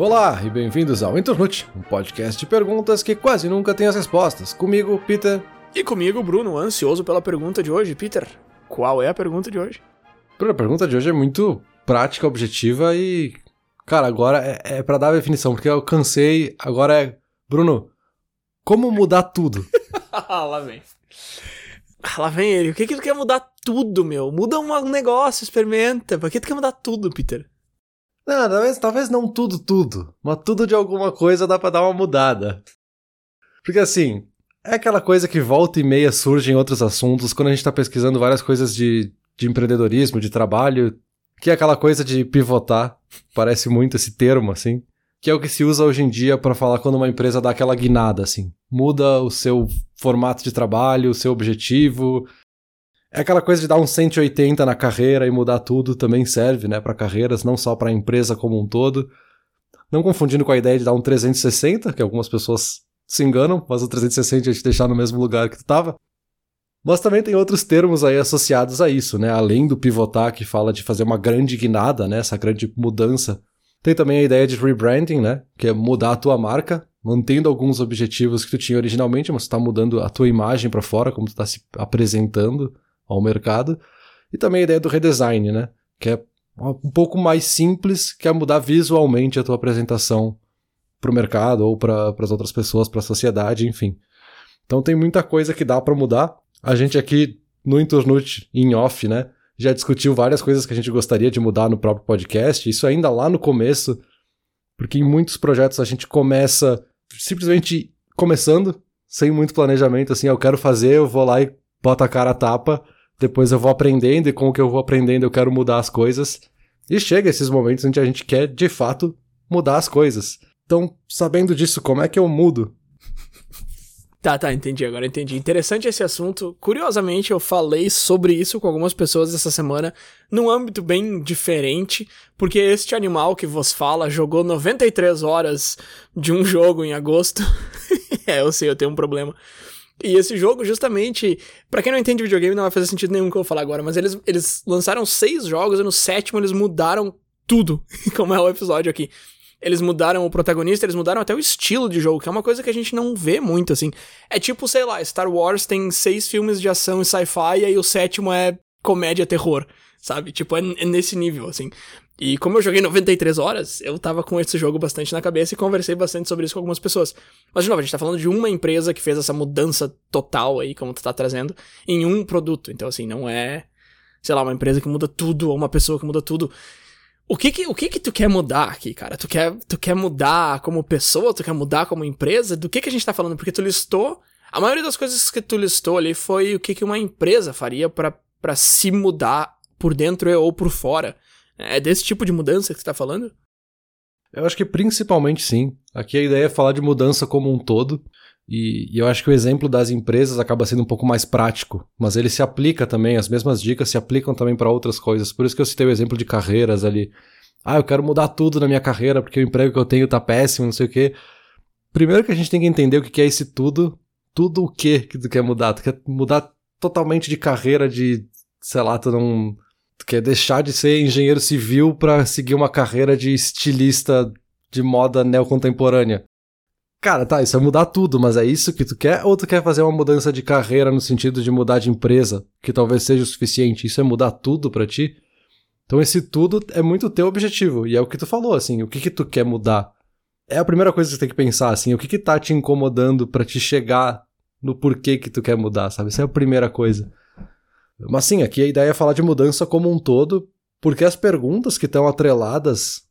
Olá e bem-vindos ao Internute, um podcast de perguntas que quase nunca tem as respostas. Comigo, Peter. E comigo, Bruno, ansioso pela pergunta de hoje. Peter, qual é a pergunta de hoje? A pergunta de hoje é muito prática, objetiva e. Cara, agora é, é para dar a definição, porque eu cansei. Agora é. Bruno, como mudar tudo? lá vem. Lá vem ele. O que que tu quer mudar tudo, meu? Muda um negócio, experimenta. Por que tu quer mudar tudo, Peter? Não, talvez, talvez não tudo, tudo. Mas tudo de alguma coisa dá pra dar uma mudada. Porque assim, é aquela coisa que volta e meia surge em outros assuntos quando a gente tá pesquisando várias coisas de, de empreendedorismo, de trabalho, que é aquela coisa de pivotar. Parece muito esse termo, assim. Que é o que se usa hoje em dia para falar quando uma empresa dá aquela guinada, assim. Muda o seu formato de trabalho, o seu objetivo, é aquela coisa de dar um 180 na carreira e mudar tudo também serve, né, para carreiras, não só para a empresa como um todo. Não confundindo com a ideia de dar um 360, que algumas pessoas se enganam, mas o 360 é te deixar no mesmo lugar que tu tava. Mas também tem outros termos aí associados a isso, né? Além do pivotar, que fala de fazer uma grande guinada, né? Essa grande mudança. Tem também a ideia de rebranding, né? Que é mudar a tua marca, mantendo alguns objetivos que tu tinha originalmente, mas tu tá mudando a tua imagem para fora, como tu tá se apresentando ao mercado. E também a ideia do redesign, né? Que é um pouco mais simples, que é mudar visualmente a tua apresentação para o mercado ou para as outras pessoas, para a sociedade, enfim. Então tem muita coisa que dá para mudar. A gente aqui no Internute, em off, né, já discutiu várias coisas que a gente gostaria de mudar no próprio podcast. Isso ainda lá no começo, porque em muitos projetos a gente começa simplesmente começando, sem muito planejamento, assim, eu quero fazer, eu vou lá e boto a cara a tapa depois eu vou aprendendo e com o que eu vou aprendendo eu quero mudar as coisas. E chega esses momentos onde a gente quer, de fato, mudar as coisas. Então, sabendo disso, como é que eu mudo? Tá, tá, entendi, agora entendi. Interessante esse assunto. Curiosamente, eu falei sobre isso com algumas pessoas essa semana, num âmbito bem diferente, porque este animal que vos fala jogou 93 horas de um jogo em agosto. é, eu sei, eu tenho um problema. E esse jogo, justamente, para quem não entende videogame, não vai fazer sentido nenhum que eu vou falar agora, mas eles, eles lançaram seis jogos e no sétimo eles mudaram tudo, como é o episódio aqui. Eles mudaram o protagonista, eles mudaram até o estilo de jogo, que é uma coisa que a gente não vê muito, assim. É tipo, sei lá, Star Wars tem seis filmes de ação e sci-fi, e aí o sétimo é comédia terror, sabe? Tipo, é, é nesse nível, assim. E como eu joguei 93 horas, eu tava com esse jogo bastante na cabeça e conversei bastante sobre isso com algumas pessoas. Mas, de novo, a gente tá falando de uma empresa que fez essa mudança total aí, como tu tá trazendo, em um produto. Então, assim, não é, sei lá, uma empresa que muda tudo ou uma pessoa que muda tudo. O que que, o que que tu quer mudar aqui, cara? Tu quer, tu quer mudar como pessoa? Tu quer mudar como empresa? Do que que a gente tá falando? Porque tu listou... A maioria das coisas que tu listou ali foi o que que uma empresa faria para se mudar por dentro ou por fora. É desse tipo de mudança que você tá falando? Eu acho que principalmente sim. Aqui a ideia é falar de mudança como um todo. E, e, eu acho que o exemplo das empresas acaba sendo um pouco mais prático, mas ele se aplica também, as mesmas dicas se aplicam também para outras coisas. Por isso que eu citei o exemplo de carreiras ali. Ah, eu quero mudar tudo na minha carreira porque o emprego que eu tenho tá péssimo, não sei o quê. Primeiro que a gente tem que entender o que é esse tudo. Tudo o que que tu quer mudar? Tu quer mudar totalmente de carreira, de, sei lá, tu não quer deixar de ser engenheiro civil para seguir uma carreira de estilista de moda neocontemporânea. Cara, tá, isso é mudar tudo, mas é isso que tu quer? Ou tu quer fazer uma mudança de carreira no sentido de mudar de empresa, que talvez seja o suficiente? Isso é mudar tudo para ti? Então esse tudo é muito teu objetivo, e é o que tu falou, assim, o que que tu quer mudar? É a primeira coisa que tu tem que pensar, assim, o que que tá te incomodando para te chegar no porquê que tu quer mudar, sabe? Essa é a primeira coisa. Mas sim, aqui a ideia é falar de mudança como um todo, porque as perguntas que estão atreladas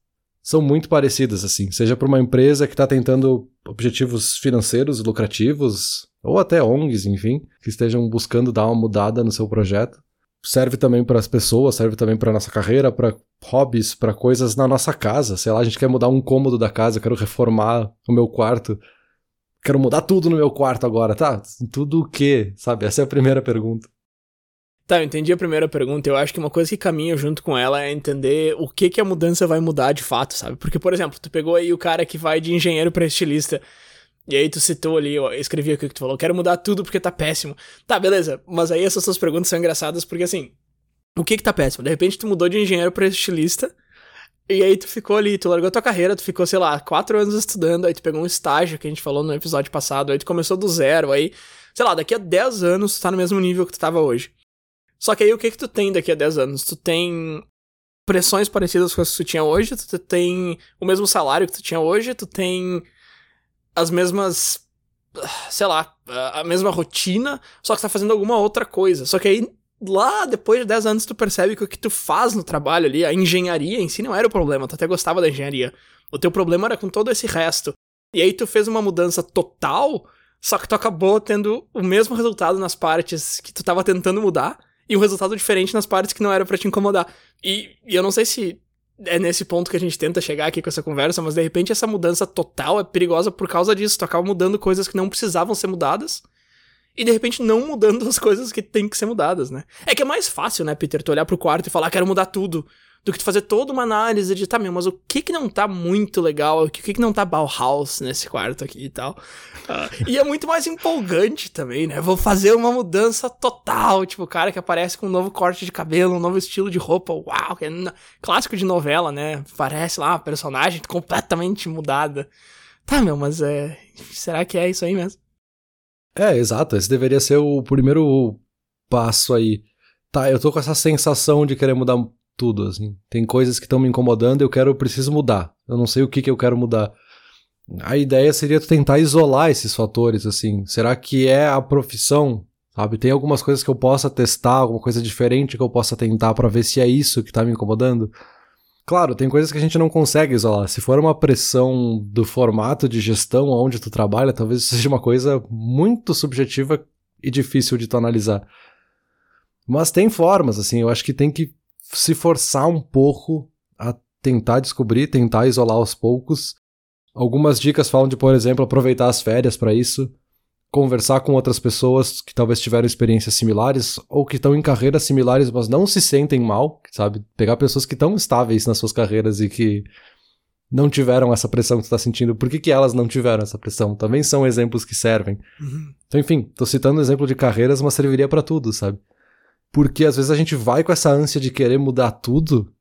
são muito parecidas, assim. Seja para uma empresa que está tentando objetivos financeiros lucrativos, ou até ONGs, enfim, que estejam buscando dar uma mudada no seu projeto. Serve também para as pessoas, serve também para nossa carreira, para hobbies, para coisas na nossa casa. Sei lá, a gente quer mudar um cômodo da casa, quero reformar o meu quarto. Quero mudar tudo no meu quarto agora, tá? Tudo o quê? Sabe? Essa é a primeira pergunta. Tá, eu entendi a primeira pergunta. Eu acho que uma coisa que caminha junto com ela é entender o que que a mudança vai mudar de fato, sabe? Porque, por exemplo, tu pegou aí o cara que vai de engenheiro para estilista. E aí tu citou ali, eu escrevi aqui o que tu falou, quero mudar tudo porque tá péssimo. Tá, beleza, mas aí essas suas perguntas são engraçadas porque assim, o que que tá péssimo? De repente tu mudou de engenheiro para estilista E aí tu ficou ali, tu largou tua carreira, tu ficou, sei lá, quatro anos estudando, aí tu pegou um estágio que a gente falou no episódio passado, aí tu começou do zero, aí, sei lá, daqui a 10 anos tu tá no mesmo nível que tu tava hoje. Só que aí o que que tu tem daqui a 10 anos? Tu tem pressões parecidas com as que tu tinha hoje, tu tem o mesmo salário que tu tinha hoje, tu tem as mesmas, sei lá, a mesma rotina, só que tá fazendo alguma outra coisa. Só que aí lá depois de 10 anos tu percebe que o que tu faz no trabalho ali, a engenharia em si não era o problema, tu até gostava da engenharia. O teu problema era com todo esse resto. E aí tu fez uma mudança total, só que tu acabou tendo o mesmo resultado nas partes que tu tava tentando mudar e um resultado diferente nas partes que não era para te incomodar. E, e eu não sei se é nesse ponto que a gente tenta chegar aqui com essa conversa, mas de repente essa mudança total é perigosa por causa disso. Tu acaba mudando coisas que não precisavam ser mudadas e de repente não mudando as coisas que tem que ser mudadas, né? É que é mais fácil, né, Peter, tu olhar pro quarto e falar, quero mudar tudo, do que tu fazer toda uma análise de, tá, meu, mas o que que não tá muito legal, o que que não tá Bauhaus nesse quarto aqui e tal. Uh, e é muito mais empolgante também, né? Vou fazer uma mudança total, tipo, o cara que aparece com um novo corte de cabelo, um novo estilo de roupa, uau, que é clássico de novela, né? Parece lá, personagem completamente mudada. Tá, meu, mas é. Será que é isso aí mesmo? É, exato. Esse deveria ser o primeiro passo aí. Tá, eu tô com essa sensação de querer mudar tudo, assim. Tem coisas que estão me incomodando eu quero, eu preciso mudar. Eu não sei o que, que eu quero mudar. A ideia seria tu tentar isolar esses fatores, assim. Será que é a profissão? Sabe? Tem algumas coisas que eu possa testar, alguma coisa diferente que eu possa tentar para ver se é isso que tá me incomodando? Claro, tem coisas que a gente não consegue isolar. Se for uma pressão do formato de gestão onde tu trabalha, talvez seja uma coisa muito subjetiva e difícil de tu analisar. Mas tem formas, assim, eu acho que tem que se forçar um pouco a tentar descobrir, tentar isolar aos poucos. Algumas dicas falam de, por exemplo, aproveitar as férias para isso conversar com outras pessoas que talvez tiveram experiências similares ou que estão em carreiras similares, mas não se sentem mal, sabe? Pegar pessoas que estão estáveis nas suas carreiras e que não tiveram essa pressão que tu tá sentindo. Por que, que elas não tiveram essa pressão? Também são exemplos que servem. Uhum. Então, enfim, tô citando um exemplo de carreiras, mas serviria para tudo, sabe? Porque às vezes a gente vai com essa ânsia de querer mudar tudo.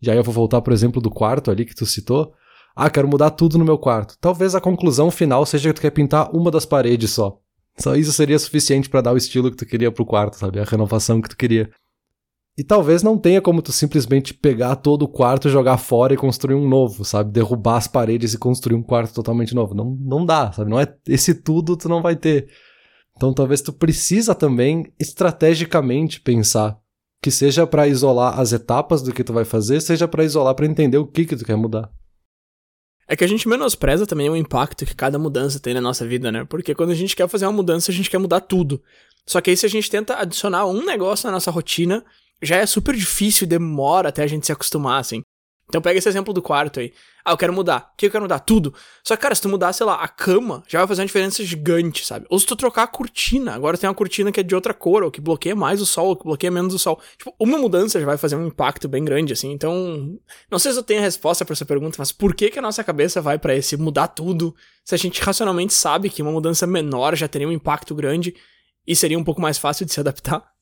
E aí eu vou voltar pro exemplo do quarto ali que tu citou. Ah, quero mudar tudo no meu quarto. Talvez a conclusão final seja que tu quer pintar uma das paredes só. Só isso seria suficiente para dar o estilo que tu queria pro quarto, sabe? A renovação que tu queria. E talvez não tenha como tu simplesmente pegar todo o quarto, jogar fora e construir um novo, sabe? Derrubar as paredes e construir um quarto totalmente novo. Não, não dá, sabe? Não é esse tudo tu não vai ter. Então talvez tu precisa também estrategicamente pensar que seja para isolar as etapas do que tu vai fazer, seja para isolar para entender o que que tu quer mudar. É que a gente menospreza também o impacto que cada mudança tem na nossa vida, né? Porque quando a gente quer fazer uma mudança, a gente quer mudar tudo. Só que aí se a gente tenta adicionar um negócio na nossa rotina, já é super difícil e demora até a gente se acostumar, assim. Então pega esse exemplo do quarto aí. Ah, eu quero mudar. O que eu quero mudar? Tudo. Só que, cara, se tu mudar, sei lá, a cama, já vai fazer uma diferença gigante, sabe? Ou se tu trocar a cortina. Agora tem uma cortina que é de outra cor, ou que bloqueia mais o sol, ou que bloqueia menos o sol. Tipo, uma mudança já vai fazer um impacto bem grande, assim. Então, não sei se eu tenho a resposta para essa pergunta, mas por que que a nossa cabeça vai para esse mudar tudo, se a gente racionalmente sabe que uma mudança menor já teria um impacto grande e seria um pouco mais fácil de se adaptar?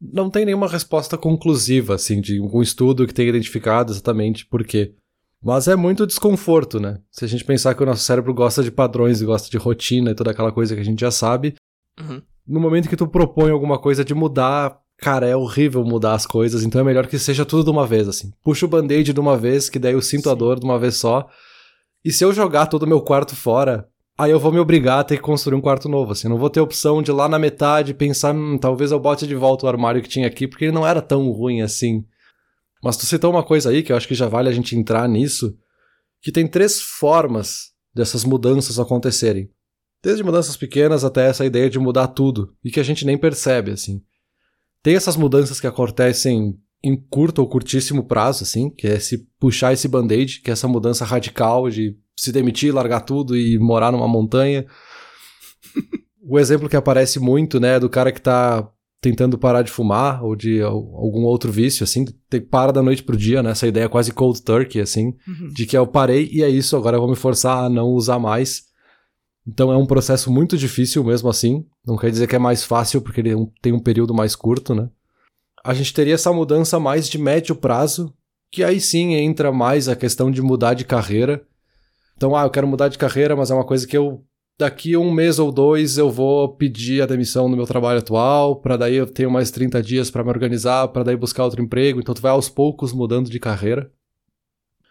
Não tem nenhuma resposta conclusiva, assim, de um estudo que tenha identificado exatamente por quê. Mas é muito desconforto, né? Se a gente pensar que o nosso cérebro gosta de padrões e gosta de rotina e toda aquela coisa que a gente já sabe, uhum. no momento que tu propõe alguma coisa de mudar, cara, é horrível mudar as coisas, então é melhor que seja tudo de uma vez, assim. Puxa o band-aid de uma vez, que daí eu sinto Sim. a dor de uma vez só. E se eu jogar todo o meu quarto fora, aí eu vou me obrigar a ter que construir um quarto novo, assim. Não vou ter opção de lá na metade pensar, hum, talvez eu bote de volta o armário que tinha aqui, porque ele não era tão ruim assim. Mas tu citou uma coisa aí que eu acho que já vale a gente entrar nisso, que tem três formas dessas mudanças acontecerem. Desde mudanças pequenas até essa ideia de mudar tudo, e que a gente nem percebe, assim. Tem essas mudanças que acontecem em curto ou curtíssimo prazo, assim, que é se puxar esse band-aid, que é essa mudança radical de se demitir, largar tudo e morar numa montanha. o exemplo que aparece muito, né, é do cara que tá tentando parar de fumar ou de algum outro vício, assim, tem, para da noite pro dia, né? Essa ideia quase cold turkey, assim, uhum. de que eu parei e é isso, agora eu vou me forçar a não usar mais. Então é um processo muito difícil mesmo assim. Não quer dizer que é mais fácil porque ele tem um período mais curto, né? A gente teria essa mudança mais de médio prazo, que aí sim entra mais a questão de mudar de carreira. Então, ah, eu quero mudar de carreira, mas é uma coisa que eu daqui um mês ou dois eu vou pedir a demissão no meu trabalho atual, para daí eu tenho mais 30 dias para me organizar, para daí buscar outro emprego, então tu vai aos poucos mudando de carreira.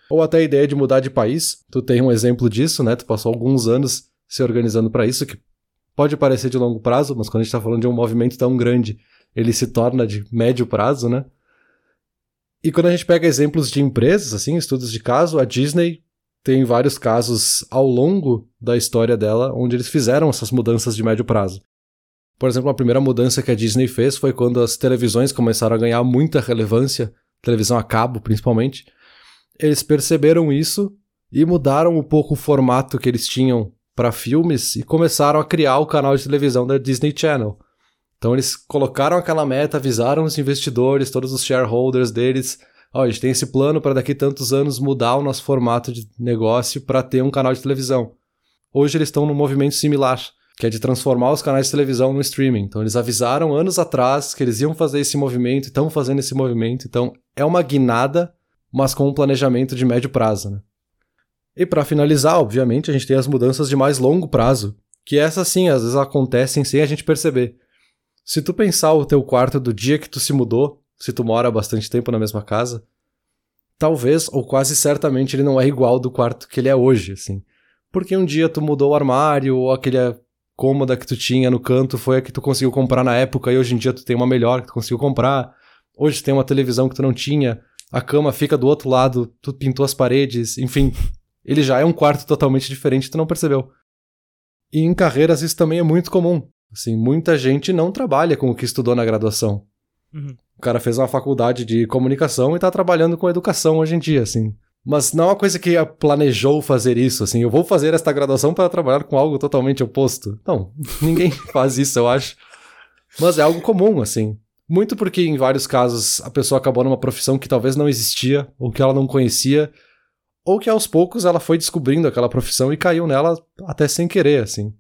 Ou até a ideia de mudar de país. Tu tem um exemplo disso, né? Tu passou alguns anos se organizando para isso, que pode parecer de longo prazo, mas quando a gente tá falando de um movimento tão grande, ele se torna de médio prazo, né? E quando a gente pega exemplos de empresas, assim, estudos de caso, a Disney tem vários casos ao longo da história dela onde eles fizeram essas mudanças de médio prazo. Por exemplo, a primeira mudança que a Disney fez foi quando as televisões começaram a ganhar muita relevância, televisão a cabo principalmente. Eles perceberam isso e mudaram um pouco o formato que eles tinham para filmes e começaram a criar o canal de televisão da Disney Channel. Então eles colocaram aquela meta, avisaram os investidores, todos os shareholders deles, oh, a gente tem esse plano para daqui tantos anos mudar o nosso formato de negócio para ter um canal de televisão. Hoje eles estão num movimento similar, que é de transformar os canais de televisão no streaming. Então eles avisaram anos atrás que eles iam fazer esse movimento, estão fazendo esse movimento. Então é uma guinada, mas com um planejamento de médio prazo, né? E para finalizar, obviamente, a gente tem as mudanças de mais longo prazo, que essas sim, às vezes acontecem sem a gente perceber. Se tu pensar o teu quarto do dia que tu se mudou, se tu mora bastante tempo na mesma casa, talvez ou quase certamente ele não é igual do quarto que ele é hoje, assim. Porque um dia tu mudou o armário ou aquele cômoda que tu tinha no canto foi a que tu conseguiu comprar na época e hoje em dia tu tem uma melhor que tu conseguiu comprar. Hoje tem uma televisão que tu não tinha, a cama fica do outro lado, tu pintou as paredes, enfim, ele já é um quarto totalmente diferente, tu não percebeu. E em carreiras isso também é muito comum. Assim, muita gente não trabalha com o que estudou na graduação. Uhum. O cara fez uma faculdade de comunicação e tá trabalhando com educação hoje em dia, assim. Mas não é uma coisa que planejou fazer isso, assim, eu vou fazer esta graduação para trabalhar com algo totalmente oposto. Não, ninguém faz isso, eu acho. Mas é algo comum, assim. Muito porque em vários casos a pessoa acabou numa profissão que talvez não existia, ou que ela não conhecia, ou que aos poucos ela foi descobrindo aquela profissão e caiu nela até sem querer, assim.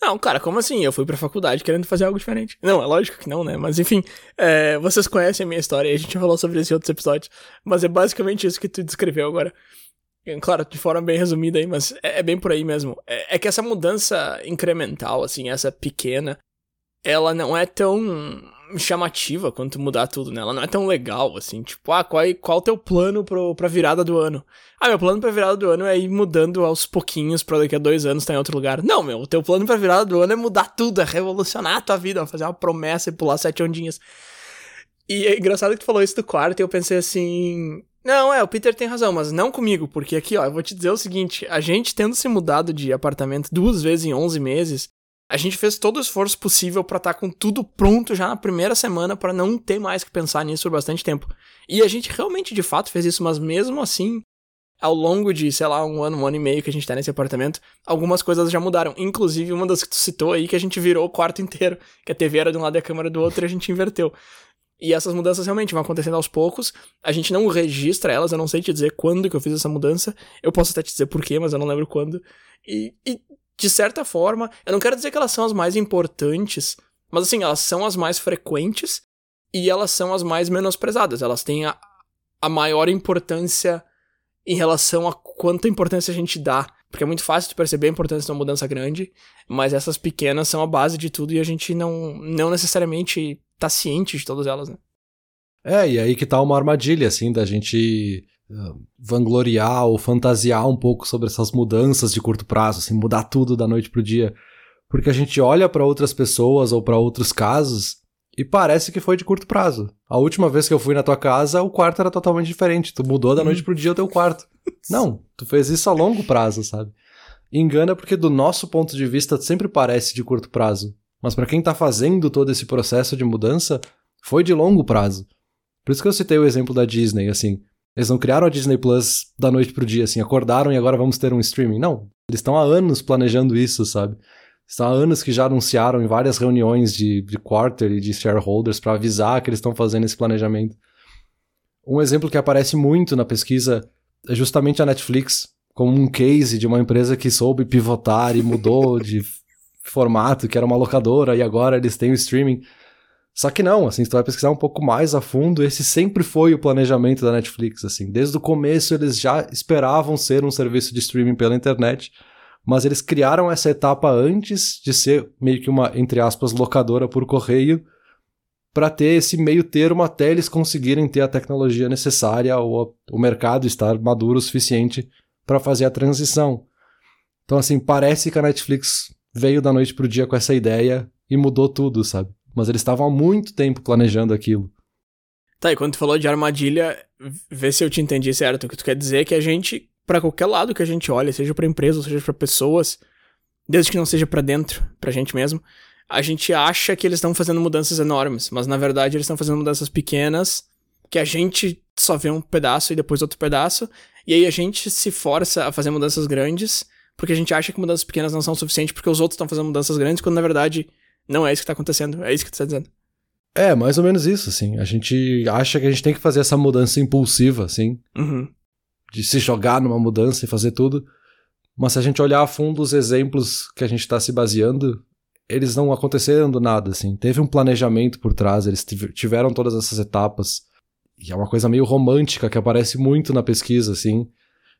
Não, cara, como assim? Eu fui pra faculdade querendo fazer algo diferente. Não, é lógico que não, né? Mas enfim, é, vocês conhecem a minha história e a gente falou sobre isso em outros episódios. Mas é basicamente isso que tu descreveu agora. Claro, de forma bem resumida aí, mas é, é bem por aí mesmo. É, é, que essa mudança incremental, assim, essa pequena, ela não é tão chamativa quanto mudar tudo, né? Ela não é tão legal, assim, tipo, ah, qual, qual o teu plano pro, pra virada do ano? Ah, meu plano pra virada do ano é ir mudando aos pouquinhos pra daqui a dois anos estar tá em outro lugar. Não, meu, o teu plano pra virada do ano é mudar tudo, é revolucionar a tua vida, fazer uma promessa e pular sete ondinhas. E é engraçado que tu falou isso do quarto e eu pensei assim. Não, é, o Peter tem razão, mas não comigo, porque aqui, ó, eu vou te dizer o seguinte: a gente tendo se mudado de apartamento duas vezes em 11 meses, a gente fez todo o esforço possível para estar tá com tudo pronto já na primeira semana para não ter mais que pensar nisso por bastante tempo. E a gente realmente de fato fez isso, mas mesmo assim, ao longo de, sei lá, um ano, um ano e meio que a gente tá nesse apartamento, algumas coisas já mudaram. Inclusive uma das que tu citou aí, que a gente virou o quarto inteiro, que a TV era de um lado e a câmera do outro e a gente inverteu. E essas mudanças realmente vão acontecendo aos poucos. A gente não registra elas, eu não sei te dizer quando que eu fiz essa mudança. Eu posso até te dizer porquê, mas eu não lembro quando. E, e de certa forma, eu não quero dizer que elas são as mais importantes, mas assim, elas são as mais frequentes e elas são as mais menosprezadas. Elas têm a, a maior importância em relação a quanta importância a gente dá. Porque é muito fácil de perceber a importância de uma mudança grande, mas essas pequenas são a base de tudo e a gente não, não necessariamente tá ciente de todas elas, né? É, e aí que tá uma armadilha, assim, da gente vangloriar ou fantasiar um pouco sobre essas mudanças de curto prazo, assim, mudar tudo da noite pro dia. Porque a gente olha para outras pessoas ou para outros casos e parece que foi de curto prazo. A última vez que eu fui na tua casa, o quarto era totalmente diferente. Tu mudou da noite pro dia o teu quarto. Não, tu fez isso a longo prazo, sabe? Engana porque do nosso ponto de vista sempre parece de curto prazo. Mas para quem tá fazendo todo esse processo de mudança, foi de longo prazo. Por isso que eu citei o exemplo da Disney, assim. Eles não criaram a Disney Plus da noite pro dia, assim, acordaram e agora vamos ter um streaming. Não, eles estão há anos planejando isso, sabe? Estão há anos que já anunciaram em várias reuniões de, de quarter e de shareholders para avisar que eles estão fazendo esse planejamento. Um exemplo que aparece muito na pesquisa é justamente a Netflix, como um case de uma empresa que soube pivotar e mudou de formato, que era uma locadora, e agora eles têm o streaming. Só que não, assim, se tu vai pesquisar um pouco mais a fundo, esse sempre foi o planejamento da Netflix, assim. Desde o começo eles já esperavam ser um serviço de streaming pela internet, mas eles criaram essa etapa antes de ser meio que uma, entre aspas, locadora por correio, para ter esse meio termo até eles conseguirem ter a tecnologia necessária ou o mercado estar maduro o suficiente para fazer a transição. Então, assim, parece que a Netflix veio da noite pro dia com essa ideia e mudou tudo, sabe? Mas eles estavam há muito tempo planejando aquilo. Tá, e quando tu falou de armadilha, vê se eu te entendi certo. O que tu quer dizer é que a gente, para qualquer lado que a gente olha, seja para empresa, seja para pessoas, desde que não seja para dentro, pra gente mesmo, a gente acha que eles estão fazendo mudanças enormes, mas na verdade eles estão fazendo mudanças pequenas que a gente só vê um pedaço e depois outro pedaço, e aí a gente se força a fazer mudanças grandes porque a gente acha que mudanças pequenas não são suficientes porque os outros estão fazendo mudanças grandes, quando na verdade não é isso que tá acontecendo. É isso que tu tá dizendo. É, mais ou menos isso, assim. A gente acha que a gente tem que fazer essa mudança impulsiva, assim. Uhum. De se jogar numa mudança e fazer tudo. Mas se a gente olhar a fundo os exemplos que a gente está se baseando, eles não aconteceram do nada, assim. Teve um planejamento por trás, eles tiveram todas essas etapas. E é uma coisa meio romântica que aparece muito na pesquisa, assim.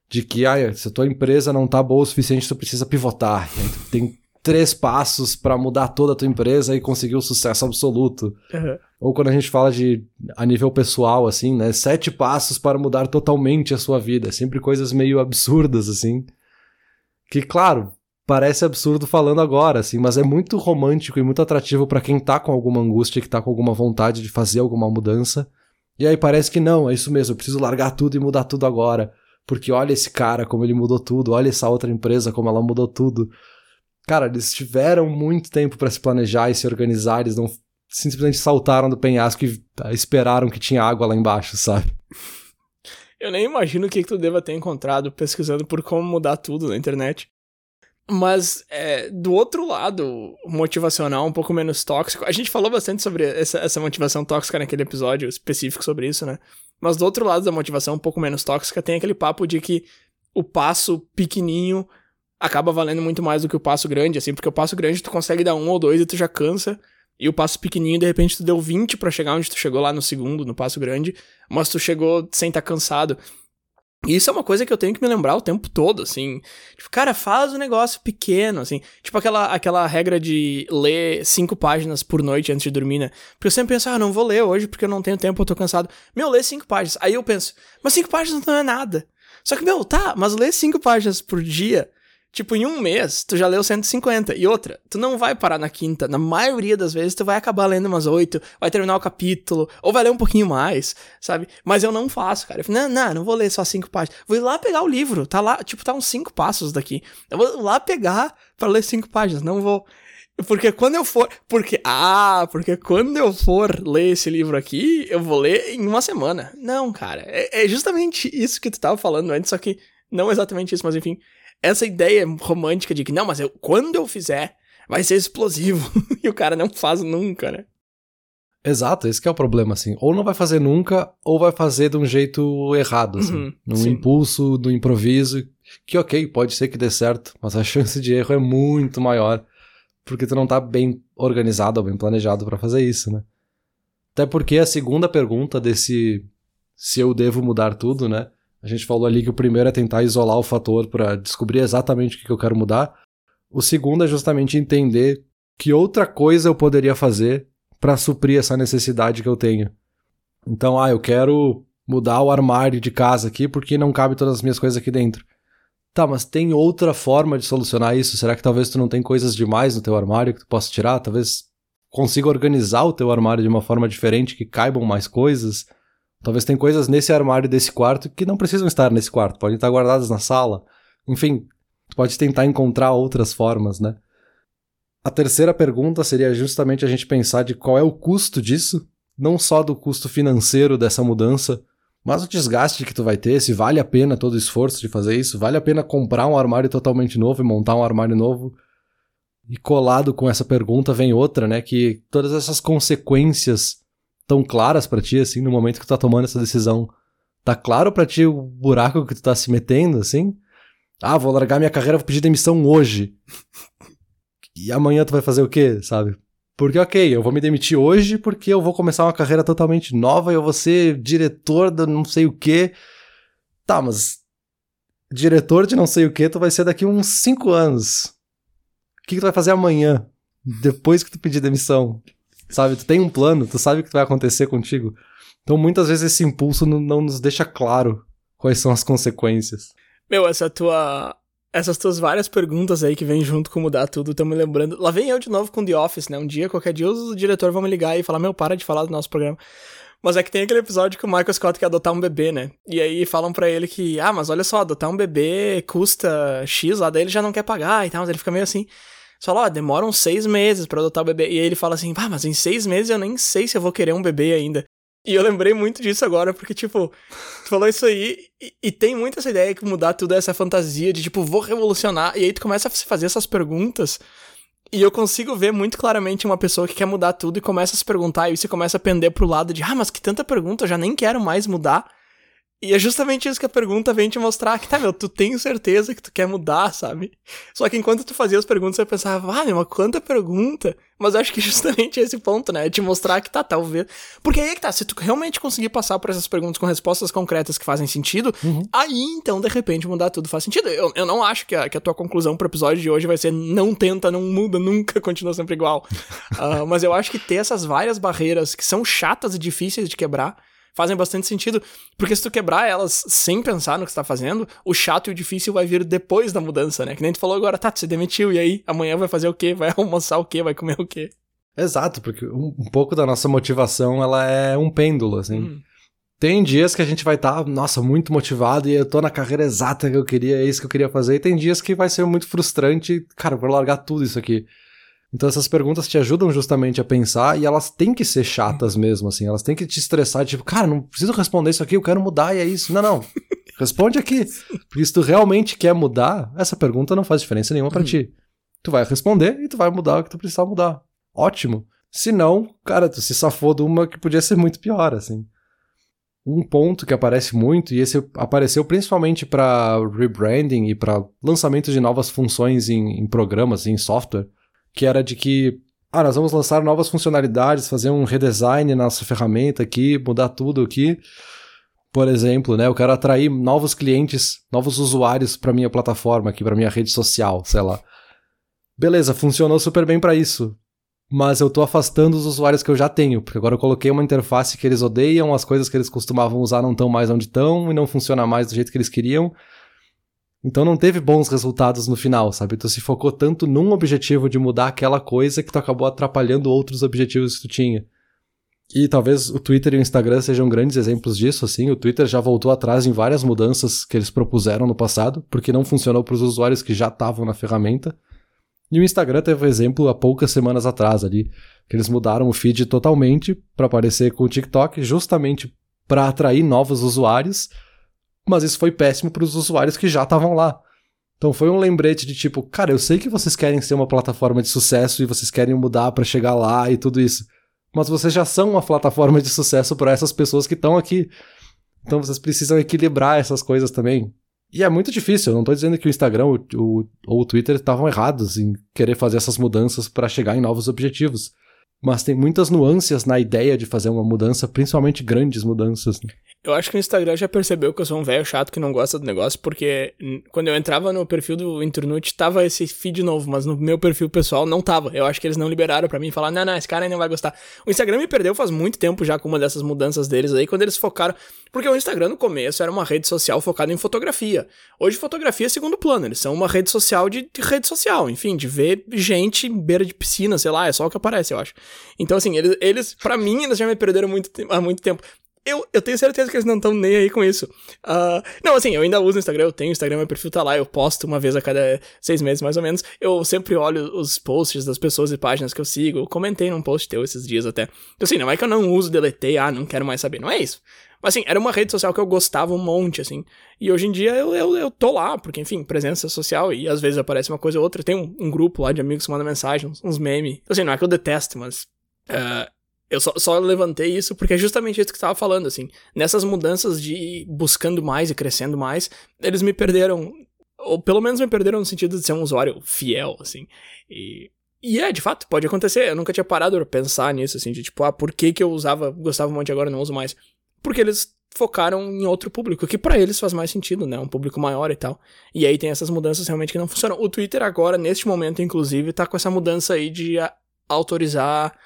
De que, ah, se a tua empresa não tá boa o suficiente, tu precisa pivotar. Tu tem três passos para mudar toda a tua empresa e conseguir o sucesso absoluto. Uhum. Ou quando a gente fala de a nível pessoal, assim, né? Sete passos para mudar totalmente a sua vida. Sempre coisas meio absurdas, assim. Que, claro, parece absurdo falando agora, assim, mas é muito romântico e muito atrativo para quem tá com alguma angústia, que tá com alguma vontade de fazer alguma mudança. E aí parece que não, é isso mesmo, eu preciso largar tudo e mudar tudo agora. Porque olha esse cara como ele mudou tudo, olha essa outra empresa como ela mudou tudo. Cara, eles tiveram muito tempo para se planejar e se organizar, eles não simplesmente saltaram do penhasco e ah, esperaram que tinha água lá embaixo, sabe? Eu nem imagino o que, que tu deva ter encontrado pesquisando por como mudar tudo na internet. Mas, é, do outro lado, motivacional um pouco menos tóxico. A gente falou bastante sobre essa, essa motivação tóxica naquele episódio específico sobre isso, né? Mas do outro lado da motivação um pouco menos tóxica, tem aquele papo de que o passo pequenininho acaba valendo muito mais do que o passo grande, assim, porque o passo grande tu consegue dar um ou dois e tu já cansa, e o passo pequenininho, de repente, tu deu 20 para chegar onde tu chegou lá no segundo, no passo grande, mas tu chegou sem estar tá cansado. E isso é uma coisa que eu tenho que me lembrar o tempo todo, assim. Tipo, cara, faz um negócio pequeno, assim. Tipo aquela, aquela regra de ler cinco páginas por noite antes de dormir, né? Porque eu sempre penso, ah, não vou ler hoje porque eu não tenho tempo, eu tô cansado. Meu, ler cinco páginas. Aí eu penso, mas cinco páginas não é nada. Só que, meu, tá, mas ler cinco páginas por dia Tipo, em um mês, tu já leu 150. E outra, tu não vai parar na quinta. Na maioria das vezes, tu vai acabar lendo umas oito, vai terminar o capítulo, ou vai ler um pouquinho mais, sabe? Mas eu não faço, cara. Eu não, não, não vou ler só cinco páginas. Vou ir lá pegar o livro. Tá lá, tipo, tá uns cinco passos daqui. Eu vou lá pegar para ler cinco páginas. Não vou. Porque quando eu for. Porque. Ah, porque quando eu for ler esse livro aqui, eu vou ler em uma semana. Não, cara. É, é justamente isso que tu tava falando antes, só que. Não exatamente isso, mas enfim essa ideia romântica de que, não, mas eu, quando eu fizer, vai ser explosivo. e o cara não faz nunca, né? Exato, esse é o problema, assim. Ou não vai fazer nunca, ou vai fazer de um jeito errado, assim. Uhum, num sim. impulso, no improviso, que ok, pode ser que dê certo, mas a chance de erro é muito maior, porque tu não tá bem organizado ou bem planejado para fazer isso, né? Até porque a segunda pergunta desse se eu devo mudar tudo, né? A gente falou ali que o primeiro é tentar isolar o fator para descobrir exatamente o que eu quero mudar. O segundo é justamente entender que outra coisa eu poderia fazer para suprir essa necessidade que eu tenho. Então, ah, eu quero mudar o armário de casa aqui porque não cabe todas as minhas coisas aqui dentro. Tá, mas tem outra forma de solucionar isso? Será que talvez tu não tem coisas demais no teu armário que tu possa tirar? Talvez consiga organizar o teu armário de uma forma diferente que caibam mais coisas? Talvez tem coisas nesse armário desse quarto que não precisam estar nesse quarto, podem estar guardadas na sala. Enfim, pode tentar encontrar outras formas, né? A terceira pergunta seria justamente a gente pensar de qual é o custo disso, não só do custo financeiro dessa mudança, mas o desgaste que tu vai ter, se vale a pena todo o esforço de fazer isso, vale a pena comprar um armário totalmente novo e montar um armário novo. E colado com essa pergunta vem outra, né, que todas essas consequências tão claras para ti, assim, no momento que tu tá tomando essa decisão? Tá claro para ti o buraco que tu tá se metendo, assim? Ah, vou largar minha carreira, vou pedir demissão hoje. E amanhã tu vai fazer o quê, sabe? Porque, ok, eu vou me demitir hoje porque eu vou começar uma carreira totalmente nova eu vou ser diretor da não sei o quê. Tá, mas diretor de não sei o quê tu vai ser daqui uns 5 anos. O que, que tu vai fazer amanhã? Depois que tu pedir demissão? Sabe, tu tem um plano, tu sabe o que vai acontecer contigo. Então, muitas vezes esse impulso não, não nos deixa claro quais são as consequências. Meu, essa tua essas tuas várias perguntas aí que vem junto com mudar tudo, estão me lembrando. Lá vem eu de novo com The Office, né? Um dia, qualquer dia, os diretores vão me ligar e falar: Meu, para de falar do nosso programa. Mas é que tem aquele episódio que o Michael Scott quer adotar um bebê, né? E aí falam para ele que, ah, mas olha só, adotar um bebê custa X lá, daí ele já não quer pagar e tal, mas ele fica meio assim. Só fala, ó, demoram seis meses para adotar o bebê. E aí ele fala assim, ah, mas em seis meses eu nem sei se eu vou querer um bebê ainda. E eu lembrei muito disso agora, porque, tipo, tu falou isso aí, e, e, tem muito essa ideia que mudar tudo é essa fantasia de, tipo, vou revolucionar, e aí tu começa a se fazer essas perguntas, e eu consigo ver muito claramente uma pessoa que quer mudar tudo e começa a se perguntar, e você começa a pender pro lado de, ah, mas que tanta pergunta, eu já nem quero mais mudar. E é justamente isso que a pergunta vem te mostrar, que tá, meu, tu tem certeza que tu quer mudar, sabe? Só que enquanto tu fazia as perguntas, você pensava, ah, meu, mas quanta pergunta. Mas eu acho que justamente esse ponto, né, é te mostrar que tá, talvez... Porque aí é que tá, se tu realmente conseguir passar por essas perguntas com respostas concretas que fazem sentido, uhum. aí então, de repente, mudar tudo faz sentido. Eu, eu não acho que a, que a tua conclusão pro episódio de hoje vai ser não tenta, não muda, nunca, continua sempre igual. uh, mas eu acho que ter essas várias barreiras que são chatas e difíceis de quebrar, fazem bastante sentido. Porque se tu quebrar elas sem pensar no que você tá fazendo, o chato e o difícil vai vir depois da mudança, né? Que nem tu falou agora, tá, tu se demitiu, e aí? Amanhã vai fazer o quê? Vai almoçar o quê? Vai comer o quê? Exato, porque um, um pouco da nossa motivação, ela é um pêndulo, assim. Hum. Tem dias que a gente vai estar, tá, nossa, muito motivado e eu tô na carreira exata que eu queria, é isso que eu queria fazer. E tem dias que vai ser muito frustrante, cara, eu vou largar tudo isso aqui. Então essas perguntas te ajudam justamente a pensar e elas têm que ser chatas mesmo, assim. Elas têm que te estressar, tipo, cara, não preciso responder isso aqui, eu quero mudar e é isso. Não, não. Responde aqui. Porque se tu realmente quer mudar, essa pergunta não faz diferença nenhuma para uhum. ti. Tu vai responder e tu vai mudar o que tu precisar mudar. Ótimo. Se não, cara, tu se safou de uma que podia ser muito pior, assim. Um ponto que aparece muito, e esse apareceu principalmente para rebranding e para lançamento de novas funções em, em programas, em software, que era de que, ah, nós vamos lançar novas funcionalidades, fazer um redesign na nossa ferramenta aqui, mudar tudo aqui. Por exemplo, né, eu quero atrair novos clientes, novos usuários para minha plataforma aqui, para minha rede social, sei lá. Beleza, funcionou super bem para isso. Mas eu tô afastando os usuários que eu já tenho, porque agora eu coloquei uma interface que eles odeiam, as coisas que eles costumavam usar não estão mais onde estão e não funciona mais do jeito que eles queriam. Então não teve bons resultados no final, sabe? Tu se focou tanto num objetivo de mudar aquela coisa que tu acabou atrapalhando outros objetivos que tu tinha. E talvez o Twitter e o Instagram sejam grandes exemplos disso, assim. O Twitter já voltou atrás em várias mudanças que eles propuseram no passado, porque não funcionou para os usuários que já estavam na ferramenta. E o Instagram teve um exemplo há poucas semanas atrás ali, que eles mudaram o feed totalmente para parecer com o TikTok, justamente para atrair novos usuários mas isso foi péssimo para os usuários que já estavam lá. Então foi um lembrete de tipo, cara, eu sei que vocês querem ser uma plataforma de sucesso e vocês querem mudar para chegar lá e tudo isso, mas vocês já são uma plataforma de sucesso para essas pessoas que estão aqui. Então vocês precisam equilibrar essas coisas também. E é muito difícil, eu não tô dizendo que o Instagram o, o, ou o Twitter estavam errados em querer fazer essas mudanças para chegar em novos objetivos. Mas tem muitas nuances na ideia de fazer uma mudança, principalmente grandes mudanças. Né? Eu acho que o Instagram já percebeu que eu sou um velho chato que não gosta do negócio, porque quando eu entrava no perfil do Internute, tava esse feed novo, mas no meu perfil pessoal não tava. Eu acho que eles não liberaram para mim falar, não, não, esse cara aí não vai gostar. O Instagram me perdeu faz muito tempo já com uma dessas mudanças deles aí, quando eles focaram. Porque o Instagram no começo era uma rede social focada em fotografia. Hoje fotografia é segundo plano, eles são uma rede social de, de rede social, enfim, de ver gente em beira de piscina, sei lá, é só o que aparece, eu acho. Então, assim, eles, eles para mim, eles já me perderam muito, há muito tempo. Eu, eu tenho certeza que eles não estão nem aí com isso. Uh, não, assim, eu ainda uso o Instagram, eu tenho o Instagram, meu perfil tá lá, eu posto uma vez a cada seis meses, mais ou menos. Eu sempre olho os posts das pessoas e páginas que eu sigo. Eu comentei num post teu esses dias até. Então, assim, não é que eu não uso, deletei, ah, não quero mais saber, não é isso. Mas, assim, era uma rede social que eu gostava um monte, assim. E hoje em dia eu, eu, eu tô lá, porque, enfim, presença social e às vezes aparece uma coisa ou outra. Tem um, um grupo lá de amigos que mandam mensagem, uns, uns memes. Então, assim, não é que eu detesto, mas. Uh, eu só, só, levantei isso porque é justamente isso que estava falando, assim. Nessas mudanças de buscando mais e crescendo mais, eles me perderam. Ou pelo menos me perderam no sentido de ser um usuário fiel, assim. E E é, de fato, pode acontecer. Eu nunca tinha parado pra pensar nisso, assim, de tipo, ah, por que que eu usava, gostava um monte agora não uso mais? Porque eles focaram em outro público, que para eles faz mais sentido, né? Um público maior e tal. E aí tem essas mudanças realmente que não funcionam. O Twitter agora, neste momento, inclusive, tá com essa mudança aí de autorizar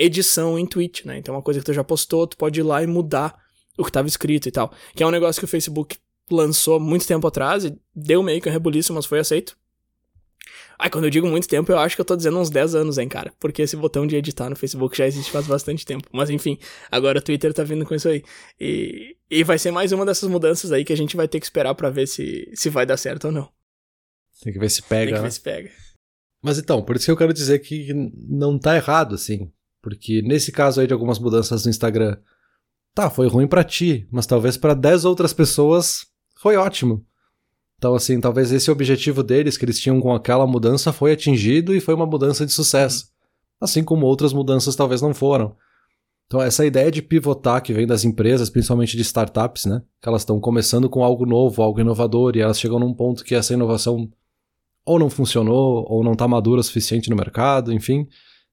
edição em tweet, né? Então, uma coisa que tu já postou, tu pode ir lá e mudar o que estava escrito e tal. Que é um negócio que o Facebook lançou muito tempo atrás e deu meio que um rebuliço, mas foi aceito. Ai, quando eu digo muito tempo, eu acho que eu tô dizendo uns 10 anos, hein, cara. Porque esse botão de editar no Facebook já existe faz bastante tempo. Mas enfim, agora o Twitter tá vindo com isso aí. E, e vai ser mais uma dessas mudanças aí que a gente vai ter que esperar para ver se, se vai dar certo ou não. Tem que ver se pega. Tem que né? ver se pega. Mas então, por isso que eu quero dizer que não tá errado, assim. Porque nesse caso aí de algumas mudanças no Instagram, tá, foi ruim para ti, mas talvez para 10 outras pessoas foi ótimo. Então, assim, talvez esse objetivo deles que eles tinham com aquela mudança foi atingido e foi uma mudança de sucesso. Assim como outras mudanças talvez não foram. Então, essa ideia de pivotar que vem das empresas, principalmente de startups, né? Que elas estão começando com algo novo, algo inovador, e elas chegam num ponto que essa inovação ou não funcionou, ou não está madura o suficiente no mercado, enfim.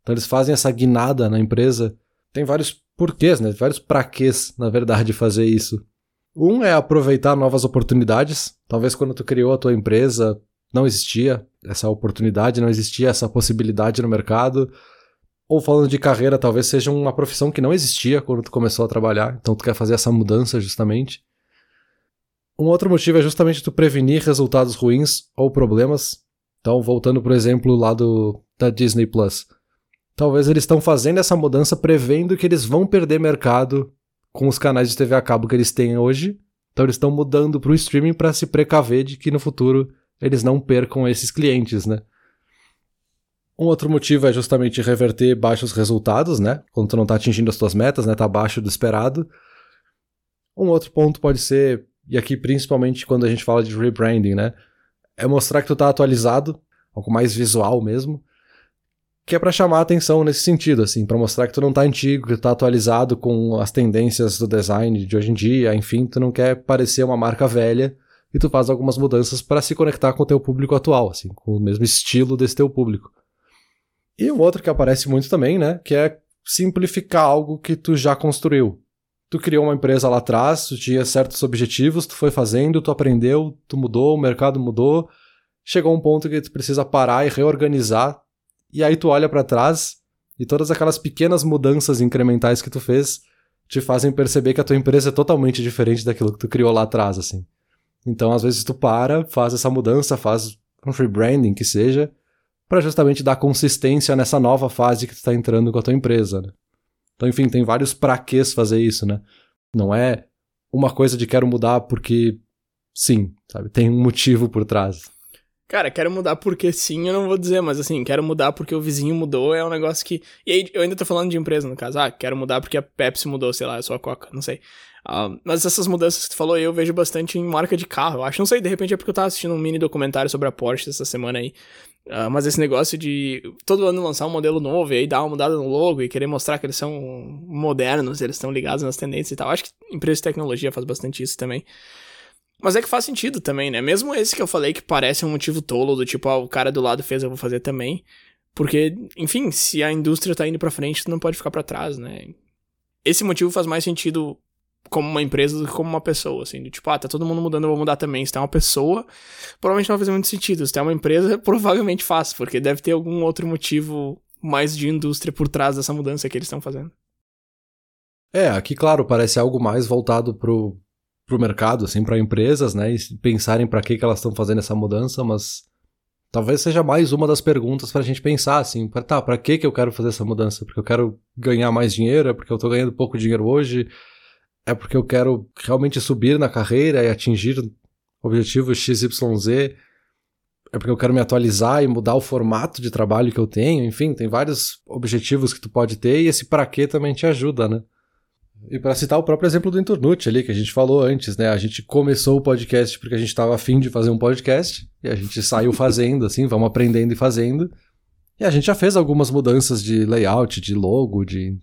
Então, eles fazem essa guinada na empresa. Tem vários porquês, né? Vários praquês, na verdade, fazer isso. Um é aproveitar novas oportunidades. Talvez quando tu criou a tua empresa não existia essa oportunidade, não existia essa possibilidade no mercado. Ou falando de carreira, talvez seja uma profissão que não existia quando tu começou a trabalhar, então tu quer fazer essa mudança justamente. Um outro motivo é justamente tu prevenir resultados ruins ou problemas. Então, voltando pro exemplo lá do, da Disney Plus. Talvez eles estão fazendo essa mudança prevendo que eles vão perder mercado com os canais de TV a cabo que eles têm hoje. Então eles estão mudando para o streaming para se precaver de que no futuro eles não percam esses clientes, né? Um outro motivo é justamente reverter baixos resultados, né? Quando tu não está atingindo as tuas metas, né? Tá abaixo do esperado. Um outro ponto pode ser, e aqui principalmente quando a gente fala de rebranding, né? É mostrar que tu tá atualizado, algo mais visual mesmo que é para chamar a atenção nesse sentido, assim, para mostrar que tu não tá antigo, que tu tá atualizado com as tendências do design de hoje em dia, enfim, tu não quer parecer uma marca velha e tu faz algumas mudanças para se conectar com o teu público atual, assim, com o mesmo estilo desse teu público. E um outro que aparece muito também, né, que é simplificar algo que tu já construiu. Tu criou uma empresa lá atrás, tu tinha certos objetivos, tu foi fazendo, tu aprendeu, tu mudou, o mercado mudou, chegou um ponto que tu precisa parar e reorganizar e aí tu olha para trás e todas aquelas pequenas mudanças incrementais que tu fez te fazem perceber que a tua empresa é totalmente diferente daquilo que tu criou lá atrás, assim. Então, às vezes tu para, faz essa mudança, faz um rebranding que seja, para justamente dar consistência nessa nova fase que tu tá entrando com a tua empresa, né? Então, enfim, tem vários praquês fazer isso, né? Não é uma coisa de quero mudar porque sim, sabe? Tem um motivo por trás. Cara, quero mudar porque sim, eu não vou dizer, mas assim, quero mudar porque o vizinho mudou, é um negócio que. E aí, eu ainda tô falando de empresa, no caso. Ah, quero mudar porque a Pepsi mudou, sei lá, eu sou a Coca, não sei. Uh, mas essas mudanças que tu falou eu vejo bastante em marca de carro, eu acho. Não sei, de repente é porque eu tava assistindo um mini documentário sobre a Porsche essa semana aí. Uh, mas esse negócio de todo ano lançar um modelo novo e aí dar uma mudada no logo e querer mostrar que eles são modernos, eles estão ligados nas tendências e tal. Acho que empresa de tecnologia faz bastante isso também. Mas é que faz sentido também, né? Mesmo esse que eu falei que parece um motivo tolo, do tipo, ah, o cara do lado fez, eu vou fazer também. Porque, enfim, se a indústria tá indo pra frente, tu não pode ficar para trás, né? Esse motivo faz mais sentido como uma empresa do que como uma pessoa, assim. Do tipo, ah, tá todo mundo mudando, eu vou mudar também. Se tem uma pessoa, provavelmente não vai fazer muito sentido. Se tem uma empresa, provavelmente faz, porque deve ter algum outro motivo mais de indústria por trás dessa mudança que eles estão fazendo. É, aqui, claro, parece algo mais voltado pro, para o mercado, assim, para empresas, né, e pensarem para que, que elas estão fazendo essa mudança, mas talvez seja mais uma das perguntas para a gente pensar, assim, pra, tá, para que que eu quero fazer essa mudança? Porque eu quero ganhar mais dinheiro? É porque eu estou ganhando pouco dinheiro hoje? É porque eu quero realmente subir na carreira e atingir objetivos XYZ? É porque eu quero me atualizar e mudar o formato de trabalho que eu tenho? Enfim, tem vários objetivos que tu pode ter e esse para que também te ajuda, né? E para citar o próprio exemplo do Inturnute ali, que a gente falou antes, né? A gente começou o podcast porque a gente estava afim de fazer um podcast, e a gente saiu fazendo, assim, vamos aprendendo e fazendo. E a gente já fez algumas mudanças de layout, de logo, de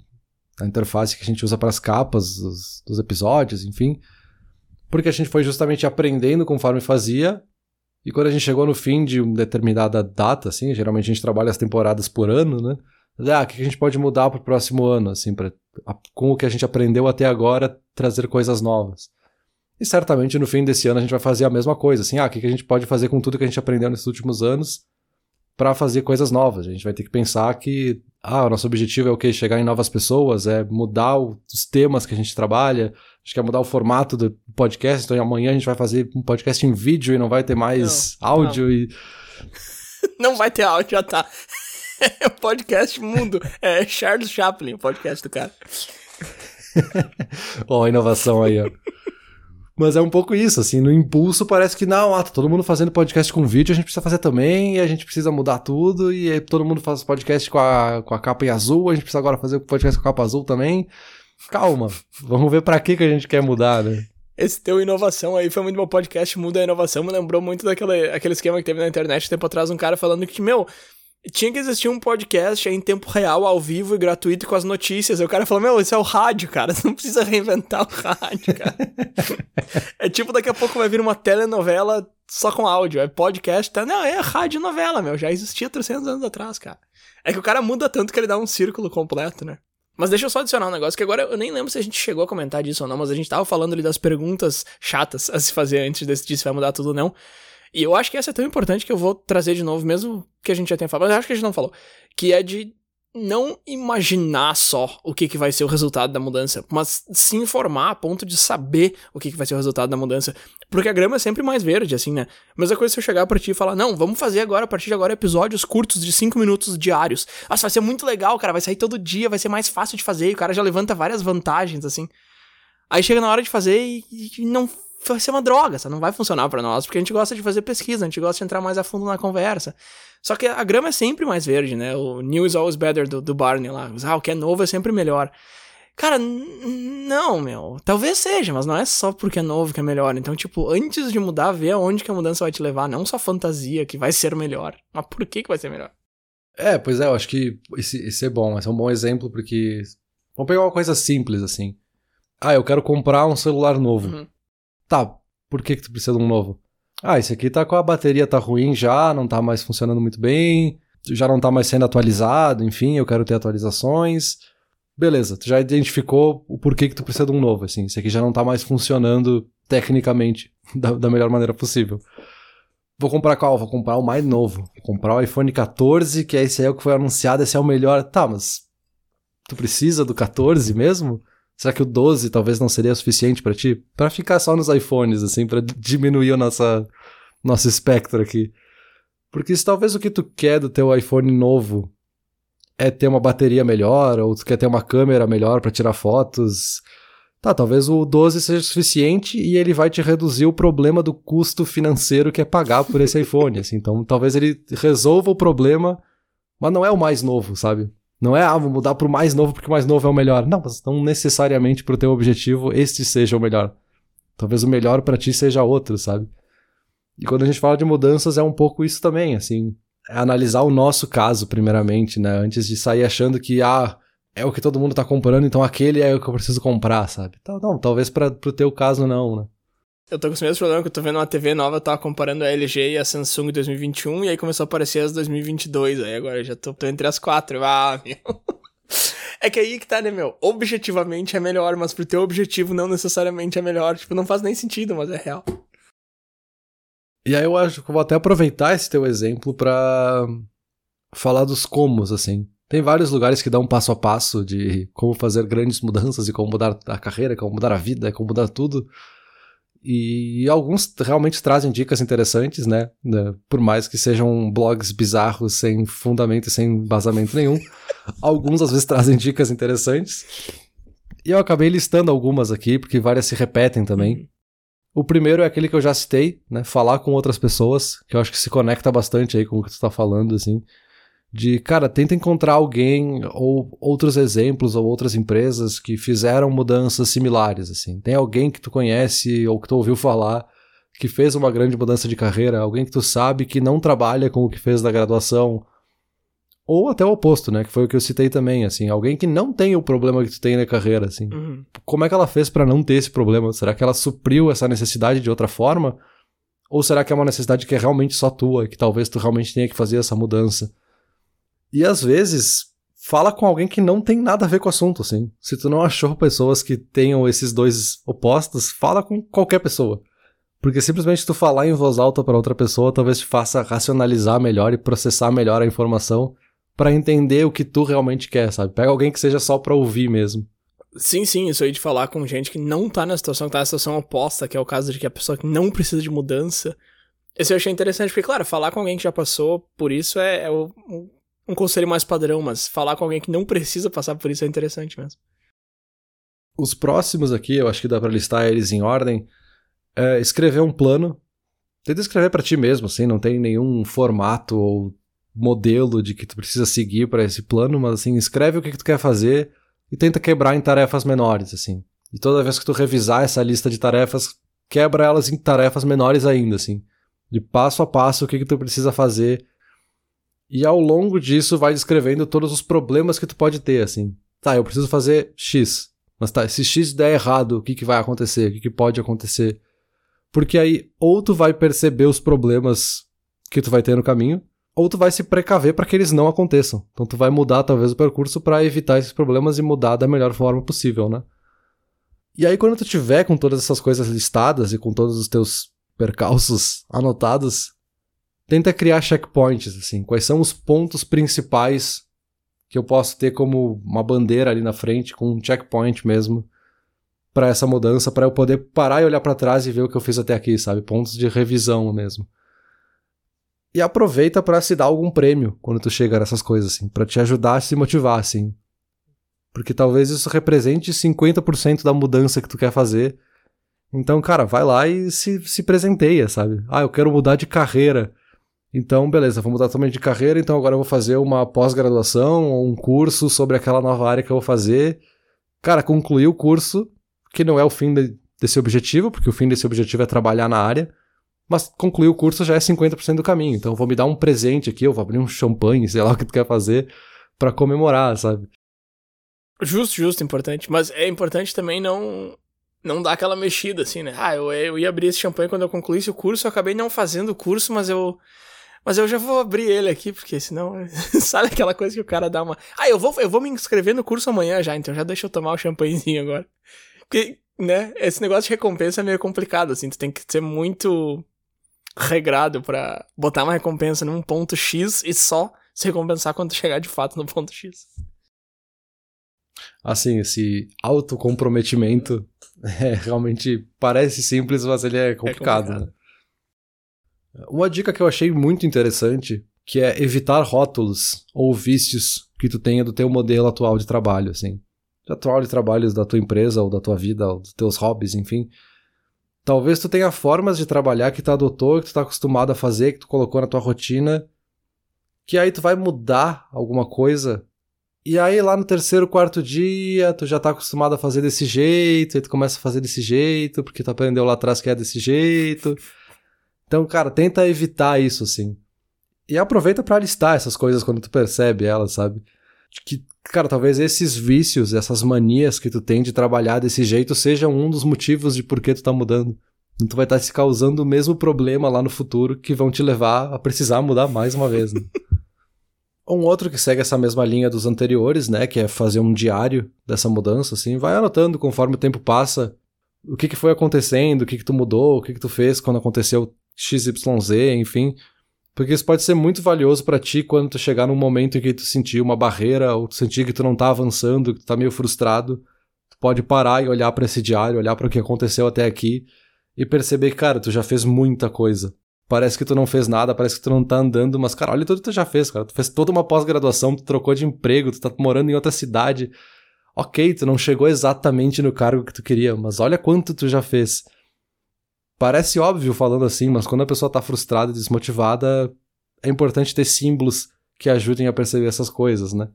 a interface que a gente usa para as capas dos, dos episódios, enfim. Porque a gente foi justamente aprendendo conforme fazia E quando a gente chegou no fim de uma determinada data, assim, geralmente a gente trabalha as temporadas por ano, né? Ah, o que a gente pode mudar para o próximo ano, assim, pra, com o que a gente aprendeu até agora, trazer coisas novas. E certamente no fim desse ano a gente vai fazer a mesma coisa, assim, ah, o que a gente pode fazer com tudo que a gente aprendeu nesses últimos anos para fazer coisas novas. A gente vai ter que pensar que, ah, o nosso objetivo é o quê? Chegar em novas pessoas, é mudar os temas que a gente trabalha, a gente quer mudar o formato do podcast, então amanhã a gente vai fazer um podcast em vídeo e não vai ter mais não, áudio não. e... não vai ter áudio, já tá. É o podcast mundo. É Charles Chaplin, o podcast do cara. ó, a inovação aí, ó. Mas é um pouco isso, assim, no impulso parece que não, ah, tá todo mundo fazendo podcast com vídeo, a gente precisa fazer também, e a gente precisa mudar tudo, e todo mundo faz podcast com a, com a capa em azul, a gente precisa agora fazer podcast com a capa azul também. Calma, vamos ver para que que a gente quer mudar, né? Esse teu inovação aí foi muito bom podcast, muda a inovação, me lembrou muito daquele aquele esquema que teve na internet tempo atrás, um cara falando que, meu, tinha que existir um podcast em tempo real, ao vivo e gratuito com as notícias. Aí o cara falou: Meu, isso é o rádio, cara. Você não precisa reinventar o rádio, cara. é tipo, daqui a pouco vai vir uma telenovela só com áudio. É podcast. Tá? Não, é rádio novela, meu. Já existia 300 anos atrás, cara. É que o cara muda tanto que ele dá um círculo completo, né? Mas deixa eu só adicionar um negócio, que agora eu nem lembro se a gente chegou a comentar disso ou não, mas a gente tava falando ali das perguntas chatas a se fazer antes de decidir se vai mudar tudo ou não. E eu acho que essa é tão importante que eu vou trazer de novo, mesmo que a gente já tenha falado, mas acho que a gente não falou. Que é de não imaginar só o que, que vai ser o resultado da mudança, mas se informar a ponto de saber o que, que vai ser o resultado da mudança. Porque a grama é sempre mais verde, assim, né? Mesma coisa se eu chegar pra ti e falar, não, vamos fazer agora, a partir de agora, episódios curtos de 5 minutos diários. Nossa, vai ser muito legal, cara, vai sair todo dia, vai ser mais fácil de fazer, e o cara já levanta várias vantagens, assim. Aí chega na hora de fazer e, e não vai ser uma droga, sabe? não vai funcionar para nós, porque a gente gosta de fazer pesquisa, a gente gosta de entrar mais a fundo na conversa. Só que a grama é sempre mais verde, né? O new is always better do, do Barney lá. Ah, o que é novo é sempre melhor. Cara, não, meu. Talvez seja, mas não é só porque é novo que é melhor. Então, tipo, antes de mudar, vê aonde que a mudança vai te levar. Não só fantasia que vai ser melhor. Mas por que que vai ser melhor? É, pois é, eu acho que esse, esse é bom. Esse é um bom exemplo porque... Vamos pegar uma coisa simples, assim. Ah, eu quero comprar um celular novo. Uhum. Tá, por que, que tu precisa de um novo? Ah, esse aqui tá com a bateria tá ruim já, não tá mais funcionando muito bem, já não tá mais sendo atualizado, enfim, eu quero ter atualizações. Beleza, tu já identificou o porquê que tu precisa de um novo, assim, esse aqui já não tá mais funcionando tecnicamente da, da melhor maneira possível. Vou comprar qual? Vou comprar o mais novo. Vou comprar o iPhone 14, que é esse aí o que foi anunciado, esse é o melhor. Tá, mas tu precisa do 14 mesmo? Será que o 12 talvez não seria suficiente para ti? Para ficar só nos iPhones, assim, para diminuir o nossa, nosso espectro aqui. Porque se talvez o que tu quer do teu iPhone novo é ter uma bateria melhor, ou tu quer ter uma câmera melhor para tirar fotos, tá, talvez o 12 seja suficiente e ele vai te reduzir o problema do custo financeiro que é pagar por esse iPhone, assim. Então, talvez ele resolva o problema, mas não é o mais novo, sabe? Não é, ah, vou mudar pro mais novo porque o mais novo é o melhor. Não, mas não necessariamente pro teu objetivo este seja o melhor. Talvez o melhor para ti seja outro, sabe? E quando a gente fala de mudanças é um pouco isso também, assim, é analisar o nosso caso primeiramente, né, antes de sair achando que ah, é o que todo mundo tá comprando, então aquele é o que eu preciso comprar, sabe? Então, não, talvez para pro teu caso não, né? Eu tô com os mesmos problemas que eu tô vendo uma TV nova, eu tava comparando a LG e a Samsung 2021, e aí começou a aparecer as 2022, aí agora eu já tô, tô entre as quatro. Ah, meu. É que aí que tá, né, meu? Objetivamente é melhor, mas pro teu objetivo não necessariamente é melhor. Tipo, não faz nem sentido, mas é real. E aí eu acho que eu vou até aproveitar esse teu exemplo para falar dos comos, assim. Tem vários lugares que dão um passo a passo de como fazer grandes mudanças e como mudar a carreira, como mudar a vida, como mudar tudo. E alguns realmente trazem dicas interessantes, né? Por mais que sejam blogs bizarros, sem fundamento e sem embasamento nenhum. alguns às vezes trazem dicas interessantes. E eu acabei listando algumas aqui, porque várias se repetem também. Uhum. O primeiro é aquele que eu já citei, né? Falar com outras pessoas, que eu acho que se conecta bastante aí com o que tu tá falando, assim de, cara, tenta encontrar alguém ou outros exemplos ou outras empresas que fizeram mudanças similares, assim. Tem alguém que tu conhece ou que tu ouviu falar que fez uma grande mudança de carreira, alguém que tu sabe que não trabalha com o que fez na graduação, ou até o oposto, né, que foi o que eu citei também, assim, alguém que não tem o problema que tu tem na carreira, assim. Uhum. Como é que ela fez para não ter esse problema? Será que ela supriu essa necessidade de outra forma? Ou será que é uma necessidade que é realmente só tua, que talvez tu realmente tenha que fazer essa mudança? E às vezes, fala com alguém que não tem nada a ver com o assunto, assim. Se tu não achou pessoas que tenham esses dois opostos, fala com qualquer pessoa. Porque simplesmente tu falar em voz alta para outra pessoa talvez te faça racionalizar melhor e processar melhor a informação para entender o que tu realmente quer, sabe? Pega alguém que seja só pra ouvir mesmo. Sim, sim, isso aí de falar com gente que não tá na situação, que tá na situação oposta, que é o caso de que a pessoa que não precisa de mudança. Esse eu achei interessante, porque, claro, falar com alguém que já passou por isso é, é o, um conselho mais padrão, mas falar com alguém que não precisa passar por isso é interessante mesmo. Os próximos aqui, eu acho que dá pra listar eles em ordem. É escrever um plano. Tenta escrever para ti mesmo, assim, não tem nenhum formato ou modelo de que tu precisa seguir para esse plano, mas assim, escreve o que, que tu quer fazer e tenta quebrar em tarefas menores, assim. E toda vez que tu revisar essa lista de tarefas, quebra elas em tarefas menores ainda, assim. De passo a passo o que, que tu precisa fazer e ao longo disso vai descrevendo todos os problemas que tu pode ter, assim. Tá, eu preciso fazer X. Mas tá, se X der errado, o que, que vai acontecer? O que, que pode acontecer? Porque aí, ou tu vai perceber os problemas que tu vai ter no caminho, ou tu vai se precaver para que eles não aconteçam. Então tu vai mudar talvez o percurso para evitar esses problemas e mudar da melhor forma possível, né? E aí quando tu tiver com todas essas coisas listadas e com todos os teus percalços anotados, tenta criar checkpoints, assim. Quais são os pontos principais que eu posso ter como uma bandeira ali na frente, com um checkpoint mesmo, para essa mudança, para eu poder parar e olhar para trás e ver o que eu fiz até aqui, sabe? Pontos de revisão mesmo. E aproveita para se dar algum prêmio quando tu chega nessas coisas, assim, para te ajudar a se motivar, assim. Porque talvez isso represente 50% da mudança que tu quer fazer. Então, cara, vai lá e se, se presenteia, sabe? Ah, eu quero mudar de carreira. Então, beleza, vou mudar totalmente de carreira, então agora eu vou fazer uma pós-graduação ou um curso sobre aquela nova área que eu vou fazer. Cara, concluir o curso, que não é o fim de, desse objetivo, porque o fim desse objetivo é trabalhar na área, mas concluir o curso já é 50% do caminho. Então, eu vou me dar um presente aqui, eu vou abrir um champanhe, sei lá o que tu quer fazer, para comemorar, sabe? Justo, justo, importante. Mas é importante também não não dar aquela mexida, assim, né? Ah, eu, eu ia abrir esse champanhe quando eu concluísse o curso, eu acabei não fazendo o curso, mas eu mas eu já vou abrir ele aqui, porque senão. sabe aquela coisa que o cara dá uma. Ah, eu vou, eu vou me inscrever no curso amanhã já, então já deixa eu tomar o champanhezinho agora. Porque, né, esse negócio de recompensa é meio complicado, assim, tu tem que ser muito regrado para botar uma recompensa num ponto X e só se recompensar quando chegar de fato no ponto X. Assim, esse autocomprometimento é, realmente parece simples, mas ele é complicado, é complicado. né? Uma dica que eu achei muito interessante, que é evitar rótulos ou vícios que tu tenha do teu modelo atual de trabalho, assim. De atual de trabalhos da tua empresa ou da tua vida, ou dos teus hobbies, enfim. Talvez tu tenha formas de trabalhar que tu adotou, que tu tá acostumado a fazer, que tu colocou na tua rotina, que aí tu vai mudar alguma coisa e aí lá no terceiro, quarto dia, tu já tá acostumado a fazer desse jeito, aí tu começa a fazer desse jeito, porque tu aprendeu lá atrás que é desse jeito. Então, cara, tenta evitar isso, assim. E aproveita para listar essas coisas quando tu percebe elas, sabe? Que, cara, talvez esses vícios, essas manias que tu tem de trabalhar desse jeito sejam um dos motivos de por que tu tá mudando. Então tu vai estar tá se causando o mesmo problema lá no futuro que vão te levar a precisar mudar mais uma vez, né? um outro que segue essa mesma linha dos anteriores, né, que é fazer um diário dessa mudança, assim, vai anotando conforme o tempo passa o que, que foi acontecendo, o que, que tu mudou, o que, que tu fez quando aconteceu XYZ, enfim. Porque isso pode ser muito valioso para ti quando tu chegar num momento em que tu sentir uma barreira ou tu sentir que tu não tá avançando, que tu tá meio frustrado. Tu pode parar e olhar para esse diário, olhar para o que aconteceu até aqui e perceber que, cara, tu já fez muita coisa. Parece que tu não fez nada, parece que tu não tá andando, mas, cara, olha tudo que tu já fez, cara. Tu fez toda uma pós-graduação, tu trocou de emprego, tu tá morando em outra cidade. Ok, tu não chegou exatamente no cargo que tu queria, mas olha quanto tu já fez. Parece óbvio falando assim, mas quando a pessoa tá frustrada e desmotivada, é importante ter símbolos que ajudem a perceber essas coisas, né?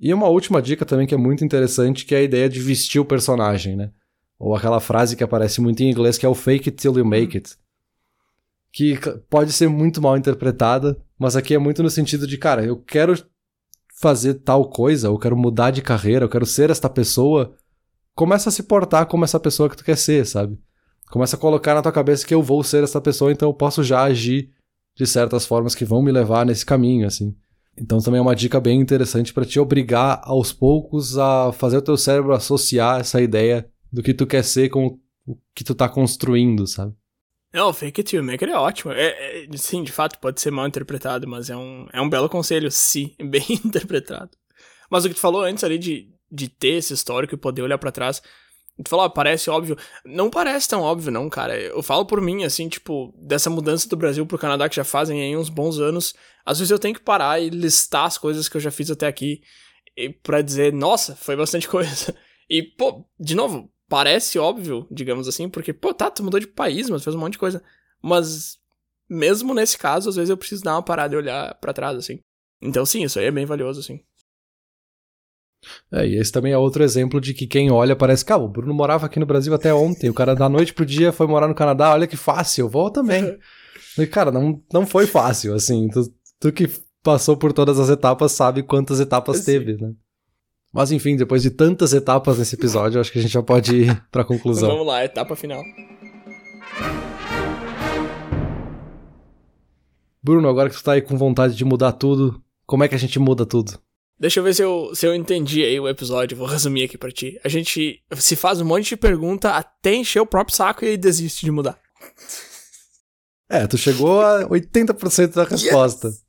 E uma última dica também que é muito interessante, que é a ideia de vestir o personagem, né? Ou aquela frase que aparece muito em inglês que é o fake it till you make it. Que pode ser muito mal interpretada, mas aqui é muito no sentido de, cara, eu quero fazer tal coisa, eu quero mudar de carreira, eu quero ser esta pessoa. Começa a se portar como essa pessoa que tu quer ser, sabe? Começa a colocar na tua cabeça que eu vou ser essa pessoa, então eu posso já agir de certas formas que vão me levar nesse caminho, assim. Então também é uma dica bem interessante para te obrigar aos poucos a fazer o teu cérebro associar essa ideia do que tu quer ser com o que tu tá construindo, sabe? Não, fake it till make it é ótimo. É, é, sim, de fato, pode ser mal interpretado, mas é um, é um belo conselho, sim, bem interpretado. Mas o que tu falou antes ali de, de ter esse histórico e poder olhar para trás, tu falou, ah, parece óbvio. Não parece tão óbvio, não, cara. Eu falo por mim, assim, tipo, dessa mudança do Brasil pro Canadá que já fazem aí uns bons anos. Às vezes eu tenho que parar e listar as coisas que eu já fiz até aqui pra dizer, nossa, foi bastante coisa. E, pô, de novo, parece óbvio, digamos assim, porque, pô, tá, tu mudou de país, mas fez um monte de coisa. Mas, mesmo nesse caso, às vezes eu preciso dar uma parada e olhar para trás, assim. Então, sim, isso aí é bem valioso, assim. É, e esse também é outro exemplo de que quem olha parece, cara, o Bruno morava aqui no Brasil até ontem, o cara da noite pro dia foi morar no Canadá, olha que fácil, eu vou também. e, cara, não, não foi fácil, assim, tu, tu que passou por todas as etapas sabe quantas etapas Sim. teve, né? Mas enfim, depois de tantas etapas nesse episódio, acho que a gente já pode ir pra conclusão. Vamos lá, etapa final. Bruno, agora que tu tá aí com vontade de mudar tudo, como é que a gente muda tudo? Deixa eu ver se eu, se eu entendi aí o episódio, vou resumir aqui pra ti. A gente se faz um monte de pergunta até encher o próprio saco e desiste de mudar. É, tu chegou a 80% da resposta. Yes!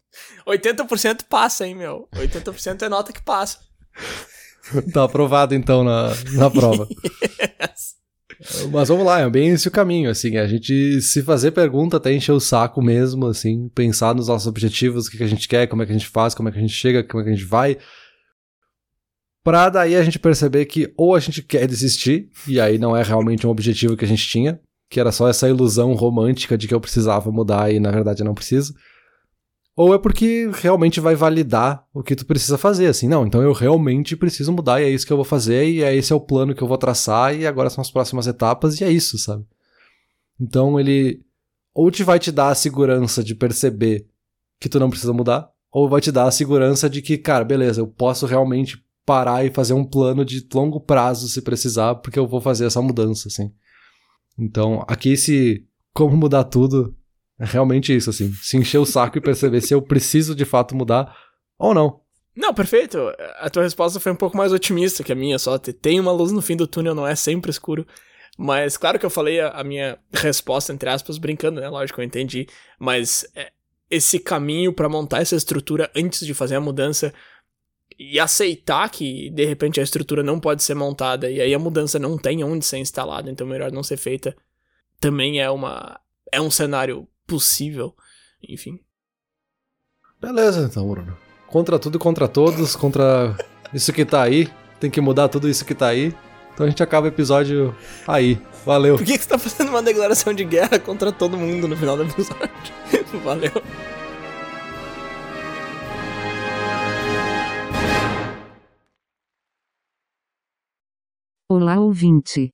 80% passa, hein, meu? 80% é nota que passa. tá aprovado então na, na prova. yes. Mas vamos lá, é bem esse o caminho, assim, a gente se fazer pergunta até encher o saco mesmo, assim, pensar nos nossos objetivos, o que, que a gente quer, como é que a gente faz, como é que a gente chega, como é que a gente vai, pra daí a gente perceber que ou a gente quer desistir, e aí não é realmente um objetivo que a gente tinha, que era só essa ilusão romântica de que eu precisava mudar e na verdade eu não preciso, ou é porque realmente vai validar o que tu precisa fazer, assim, não, então eu realmente preciso mudar e é isso que eu vou fazer e é esse é o plano que eu vou traçar e agora são as próximas etapas e é isso, sabe? Então ele ou te vai te dar a segurança de perceber que tu não precisa mudar, ou vai te dar a segurança de que, cara, beleza, eu posso realmente parar e fazer um plano de longo prazo se precisar, porque eu vou fazer essa mudança, assim. Então, aqui esse como mudar tudo é realmente isso, assim. Se encher o saco e perceber se eu preciso de fato mudar ou não. Não, perfeito. A tua resposta foi um pouco mais otimista que a minha, só tem uma luz no fim do túnel, não é sempre escuro. Mas claro que eu falei a, a minha resposta, entre aspas, brincando, né? Lógico, eu entendi. Mas é, esse caminho para montar essa estrutura antes de fazer a mudança e aceitar que de repente a estrutura não pode ser montada e aí a mudança não tem onde ser instalada, então melhor não ser feita, também é uma é um cenário possível. Enfim. Beleza, então, Bruno. Contra tudo e contra todos, contra isso que tá aí. Tem que mudar tudo isso que tá aí. Então a gente acaba o episódio aí. Valeu. Por que, que você tá fazendo uma declaração de guerra contra todo mundo no final do episódio? Valeu. Olá, ouvinte.